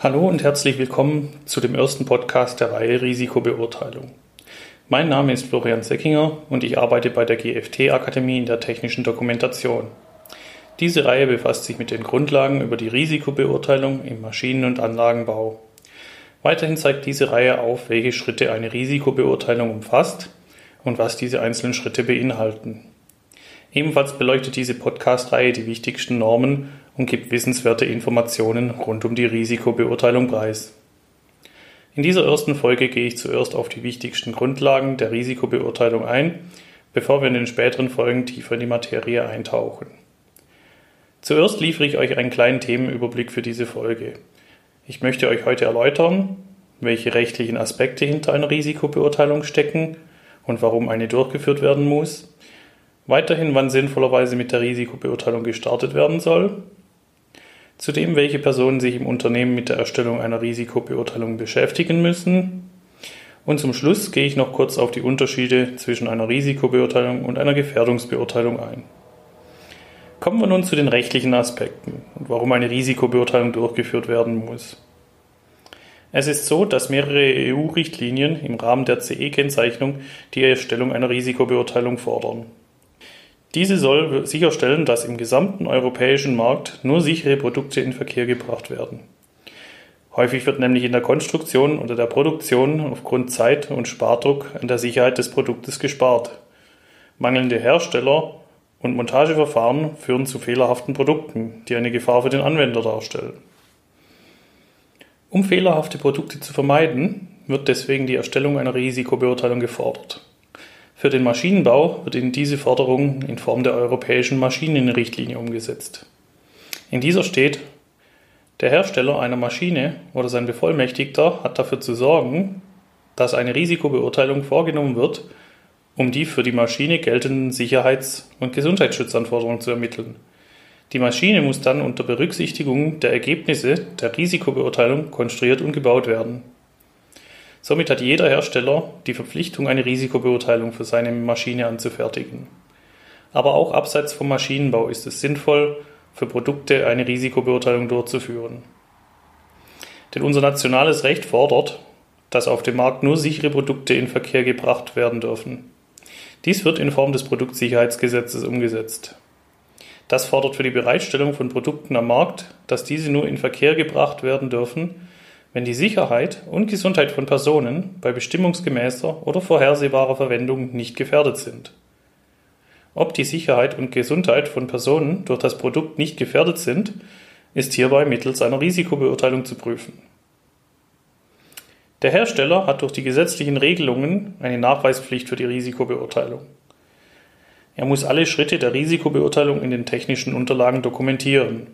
Hallo und herzlich willkommen zu dem ersten Podcast der Reihe Risikobeurteilung. Mein Name ist Florian Seckinger und ich arbeite bei der GFT Akademie in der technischen Dokumentation. Diese Reihe befasst sich mit den Grundlagen über die Risikobeurteilung im Maschinen- und Anlagenbau. Weiterhin zeigt diese Reihe auf, welche Schritte eine Risikobeurteilung umfasst und was diese einzelnen Schritte beinhalten. Ebenfalls beleuchtet diese Podcast-Reihe die wichtigsten Normen und gibt wissenswerte Informationen rund um die Risikobeurteilung preis. In dieser ersten Folge gehe ich zuerst auf die wichtigsten Grundlagen der Risikobeurteilung ein, bevor wir in den späteren Folgen tiefer in die Materie eintauchen. Zuerst liefere ich euch einen kleinen Themenüberblick für diese Folge. Ich möchte euch heute erläutern, welche rechtlichen Aspekte hinter einer Risikobeurteilung stecken und warum eine durchgeführt werden muss, weiterhin wann sinnvollerweise mit der Risikobeurteilung gestartet werden soll Zudem, welche Personen sich im Unternehmen mit der Erstellung einer Risikobeurteilung beschäftigen müssen. Und zum Schluss gehe ich noch kurz auf die Unterschiede zwischen einer Risikobeurteilung und einer Gefährdungsbeurteilung ein. Kommen wir nun zu den rechtlichen Aspekten und warum eine Risikobeurteilung durchgeführt werden muss. Es ist so, dass mehrere EU-Richtlinien im Rahmen der CE-Kennzeichnung die Erstellung einer Risikobeurteilung fordern. Diese soll sicherstellen, dass im gesamten europäischen Markt nur sichere Produkte in Verkehr gebracht werden. Häufig wird nämlich in der Konstruktion oder der Produktion aufgrund Zeit- und Spardruck an der Sicherheit des Produktes gespart. Mangelnde Hersteller und Montageverfahren führen zu fehlerhaften Produkten, die eine Gefahr für den Anwender darstellen. Um fehlerhafte Produkte zu vermeiden, wird deswegen die Erstellung einer Risikobeurteilung gefordert. Für den Maschinenbau wird in diese Forderung in Form der europäischen Maschinenrichtlinie umgesetzt. In dieser steht, der Hersteller einer Maschine oder sein Bevollmächtigter hat dafür zu sorgen, dass eine Risikobeurteilung vorgenommen wird, um die für die Maschine geltenden Sicherheits- und Gesundheitsschutzanforderungen zu ermitteln. Die Maschine muss dann unter Berücksichtigung der Ergebnisse der Risikobeurteilung konstruiert und gebaut werden. Somit hat jeder Hersteller die Verpflichtung, eine Risikobeurteilung für seine Maschine anzufertigen. Aber auch abseits vom Maschinenbau ist es sinnvoll, für Produkte eine Risikobeurteilung durchzuführen. Denn unser nationales Recht fordert, dass auf dem Markt nur sichere Produkte in Verkehr gebracht werden dürfen. Dies wird in Form des Produktsicherheitsgesetzes umgesetzt. Das fordert für die Bereitstellung von Produkten am Markt, dass diese nur in Verkehr gebracht werden dürfen, wenn die Sicherheit und Gesundheit von Personen bei bestimmungsgemäßer oder vorhersehbarer Verwendung nicht gefährdet sind. Ob die Sicherheit und Gesundheit von Personen durch das Produkt nicht gefährdet sind, ist hierbei mittels einer Risikobeurteilung zu prüfen. Der Hersteller hat durch die gesetzlichen Regelungen eine Nachweispflicht für die Risikobeurteilung. Er muss alle Schritte der Risikobeurteilung in den technischen Unterlagen dokumentieren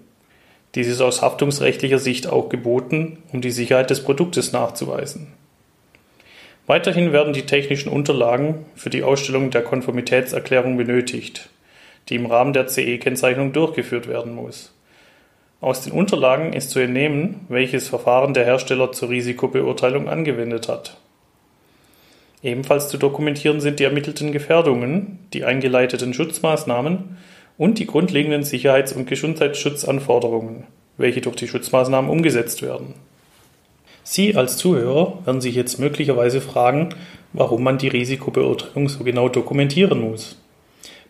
dies ist aus haftungsrechtlicher Sicht auch geboten, um die Sicherheit des Produktes nachzuweisen. Weiterhin werden die technischen Unterlagen für die Ausstellung der Konformitätserklärung benötigt, die im Rahmen der CE-Kennzeichnung durchgeführt werden muss. Aus den Unterlagen ist zu entnehmen, welches Verfahren der Hersteller zur Risikobeurteilung angewendet hat. Ebenfalls zu dokumentieren sind die ermittelten Gefährdungen, die eingeleiteten Schutzmaßnahmen und die grundlegenden Sicherheits- und Gesundheitsschutzanforderungen, welche durch die Schutzmaßnahmen umgesetzt werden. Sie als Zuhörer werden sich jetzt möglicherweise fragen, warum man die Risikobeurteilung so genau dokumentieren muss.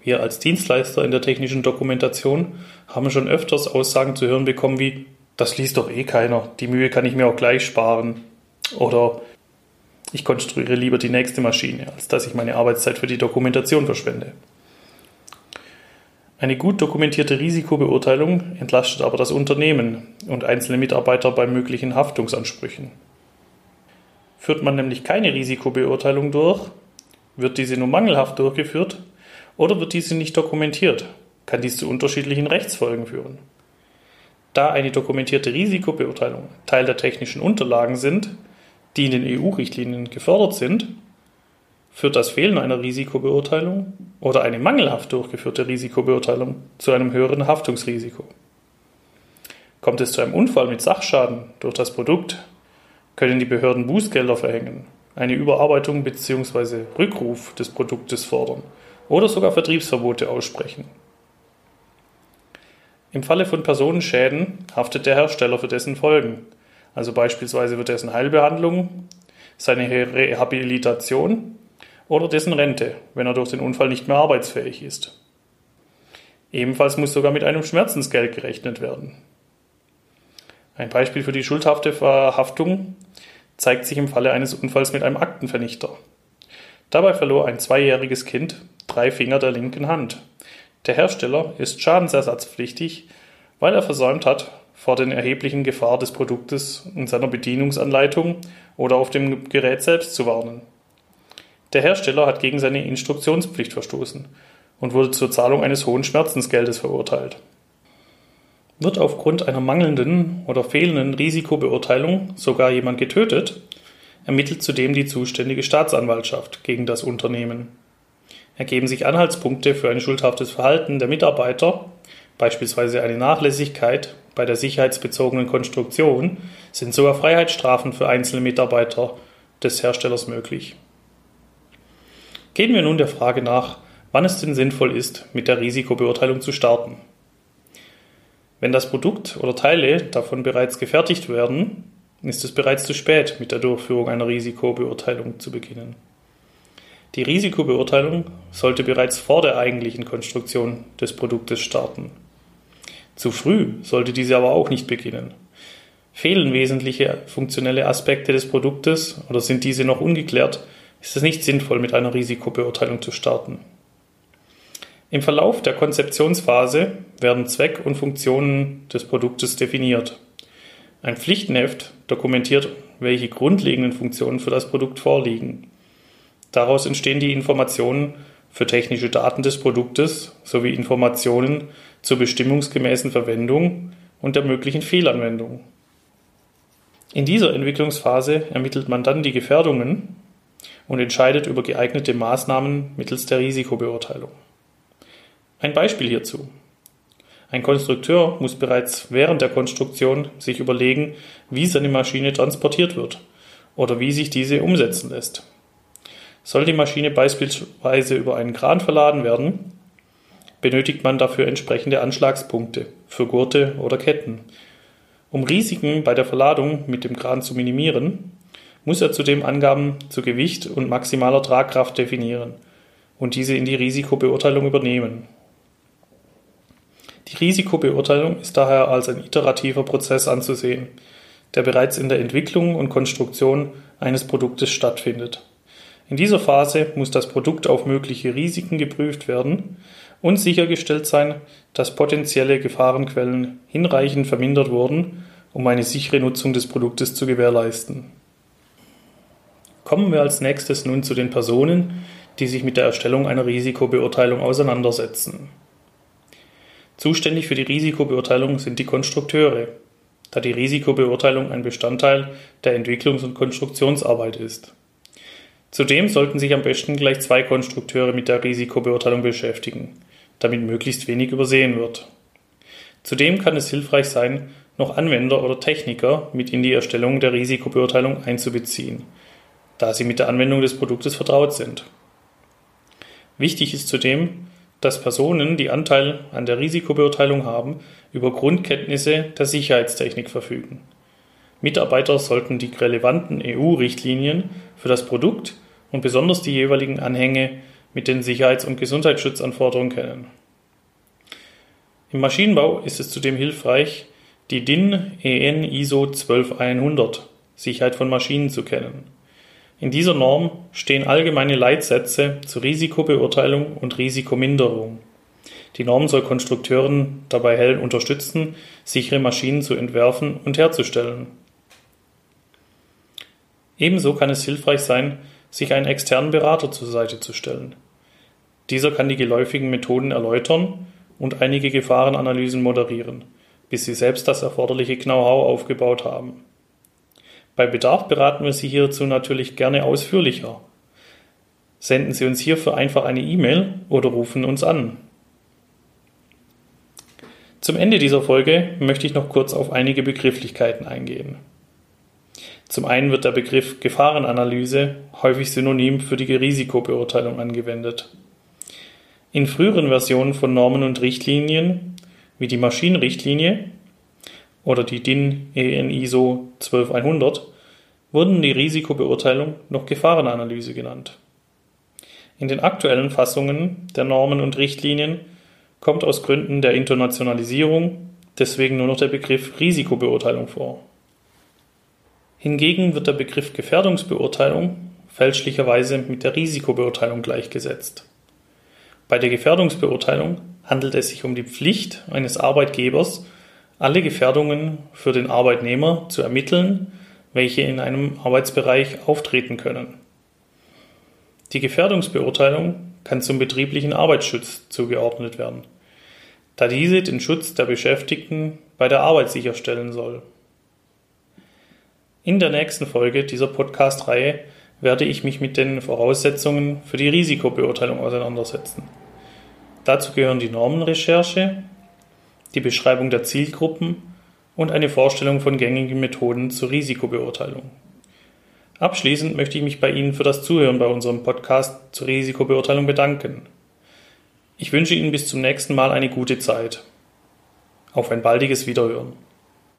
Wir als Dienstleister in der technischen Dokumentation haben schon öfters Aussagen zu hören bekommen wie das liest doch eh keiner, die Mühe kann ich mir auch gleich sparen oder ich konstruiere lieber die nächste Maschine, als dass ich meine Arbeitszeit für die Dokumentation verschwende. Eine gut dokumentierte Risikobeurteilung entlastet aber das Unternehmen und einzelne Mitarbeiter bei möglichen Haftungsansprüchen. Führt man nämlich keine Risikobeurteilung durch, wird diese nur mangelhaft durchgeführt oder wird diese nicht dokumentiert, kann dies zu unterschiedlichen Rechtsfolgen führen. Da eine dokumentierte Risikobeurteilung Teil der technischen Unterlagen sind, die in den EU-Richtlinien gefördert sind, Führt das Fehlen einer Risikobeurteilung oder eine mangelhaft durchgeführte Risikobeurteilung zu einem höheren Haftungsrisiko? Kommt es zu einem Unfall mit Sachschaden durch das Produkt, können die Behörden Bußgelder verhängen, eine Überarbeitung bzw. Rückruf des Produktes fordern oder sogar Vertriebsverbote aussprechen. Im Falle von Personenschäden haftet der Hersteller für dessen Folgen, also beispielsweise wird dessen Heilbehandlung, seine Rehabilitation oder dessen Rente, wenn er durch den Unfall nicht mehr arbeitsfähig ist. Ebenfalls muss sogar mit einem Schmerzensgeld gerechnet werden. Ein Beispiel für die schuldhafte Verhaftung zeigt sich im Falle eines Unfalls mit einem Aktenvernichter. Dabei verlor ein zweijähriges Kind drei Finger der linken Hand. Der Hersteller ist schadensersatzpflichtig, weil er versäumt hat, vor den erheblichen Gefahr des Produktes in seiner Bedienungsanleitung oder auf dem Gerät selbst zu warnen. Der Hersteller hat gegen seine Instruktionspflicht verstoßen und wurde zur Zahlung eines hohen Schmerzensgeldes verurteilt. Wird aufgrund einer mangelnden oder fehlenden Risikobeurteilung sogar jemand getötet, ermittelt zudem die zuständige Staatsanwaltschaft gegen das Unternehmen. Ergeben sich Anhaltspunkte für ein schuldhaftes Verhalten der Mitarbeiter, beispielsweise eine Nachlässigkeit bei der sicherheitsbezogenen Konstruktion, sind sogar Freiheitsstrafen für einzelne Mitarbeiter des Herstellers möglich. Gehen wir nun der Frage nach, wann es denn sinnvoll ist, mit der Risikobeurteilung zu starten. Wenn das Produkt oder Teile davon bereits gefertigt werden, ist es bereits zu spät, mit der Durchführung einer Risikobeurteilung zu beginnen. Die Risikobeurteilung sollte bereits vor der eigentlichen Konstruktion des Produktes starten. Zu früh sollte diese aber auch nicht beginnen. Fehlen wesentliche funktionelle Aspekte des Produktes oder sind diese noch ungeklärt, ist es nicht sinnvoll, mit einer Risikobeurteilung zu starten. Im Verlauf der Konzeptionsphase werden Zweck und Funktionen des Produktes definiert. Ein Pflichtenheft dokumentiert, welche grundlegenden Funktionen für das Produkt vorliegen. Daraus entstehen die Informationen für technische Daten des Produktes sowie Informationen zur bestimmungsgemäßen Verwendung und der möglichen Fehlanwendung. In dieser Entwicklungsphase ermittelt man dann die Gefährdungen und entscheidet über geeignete Maßnahmen mittels der Risikobeurteilung. Ein Beispiel hierzu. Ein Konstrukteur muss bereits während der Konstruktion sich überlegen, wie seine Maschine transportiert wird oder wie sich diese umsetzen lässt. Soll die Maschine beispielsweise über einen Kran verladen werden, benötigt man dafür entsprechende Anschlagspunkte für Gurte oder Ketten. Um Risiken bei der Verladung mit dem Kran zu minimieren, muss er zudem Angaben zu Gewicht und maximaler Tragkraft definieren und diese in die Risikobeurteilung übernehmen. Die Risikobeurteilung ist daher als ein iterativer Prozess anzusehen, der bereits in der Entwicklung und Konstruktion eines Produktes stattfindet. In dieser Phase muss das Produkt auf mögliche Risiken geprüft werden und sichergestellt sein, dass potenzielle Gefahrenquellen hinreichend vermindert wurden, um eine sichere Nutzung des Produktes zu gewährleisten. Kommen wir als nächstes nun zu den Personen, die sich mit der Erstellung einer Risikobeurteilung auseinandersetzen. Zuständig für die Risikobeurteilung sind die Konstrukteure, da die Risikobeurteilung ein Bestandteil der Entwicklungs- und Konstruktionsarbeit ist. Zudem sollten sich am besten gleich zwei Konstrukteure mit der Risikobeurteilung beschäftigen, damit möglichst wenig übersehen wird. Zudem kann es hilfreich sein, noch Anwender oder Techniker mit in die Erstellung der Risikobeurteilung einzubeziehen, da sie mit der Anwendung des Produktes vertraut sind. Wichtig ist zudem, dass Personen, die Anteil an der Risikobeurteilung haben, über Grundkenntnisse der Sicherheitstechnik verfügen. Mitarbeiter sollten die relevanten EU-Richtlinien für das Produkt und besonders die jeweiligen Anhänge mit den Sicherheits- und Gesundheitsschutzanforderungen kennen. Im Maschinenbau ist es zudem hilfreich, die DIN EN ISO 12100 Sicherheit von Maschinen zu kennen. In dieser Norm stehen allgemeine Leitsätze zur Risikobeurteilung und Risikominderung. Die Norm soll Konstrukteuren dabei unterstützen, sichere Maschinen zu entwerfen und herzustellen. Ebenso kann es hilfreich sein, sich einen externen Berater zur Seite zu stellen. Dieser kann die geläufigen Methoden erläutern und einige Gefahrenanalysen moderieren, bis Sie selbst das erforderliche Know-how aufgebaut haben. Bei Bedarf beraten wir Sie hierzu natürlich gerne ausführlicher. Senden Sie uns hierfür einfach eine E-Mail oder rufen uns an. Zum Ende dieser Folge möchte ich noch kurz auf einige Begrifflichkeiten eingehen. Zum einen wird der Begriff Gefahrenanalyse häufig synonym für die Risikobeurteilung angewendet. In früheren Versionen von Normen und Richtlinien, wie die Maschinenrichtlinie, oder die DIN EN ISO 12100 wurden die Risikobeurteilung noch Gefahrenanalyse genannt. In den aktuellen Fassungen der Normen und Richtlinien kommt aus Gründen der Internationalisierung deswegen nur noch der Begriff Risikobeurteilung vor. Hingegen wird der Begriff Gefährdungsbeurteilung fälschlicherweise mit der Risikobeurteilung gleichgesetzt. Bei der Gefährdungsbeurteilung handelt es sich um die Pflicht eines Arbeitgebers, alle Gefährdungen für den Arbeitnehmer zu ermitteln, welche in einem Arbeitsbereich auftreten können. Die Gefährdungsbeurteilung kann zum betrieblichen Arbeitsschutz zugeordnet werden, da diese den Schutz der Beschäftigten bei der Arbeit sicherstellen soll. In der nächsten Folge dieser Podcast-Reihe werde ich mich mit den Voraussetzungen für die Risikobeurteilung auseinandersetzen. Dazu gehören die Normenrecherche, die Beschreibung der Zielgruppen und eine Vorstellung von gängigen Methoden zur Risikobeurteilung. Abschließend möchte ich mich bei Ihnen für das Zuhören bei unserem Podcast zur Risikobeurteilung bedanken. Ich wünsche Ihnen bis zum nächsten Mal eine gute Zeit. Auf ein baldiges Wiederhören.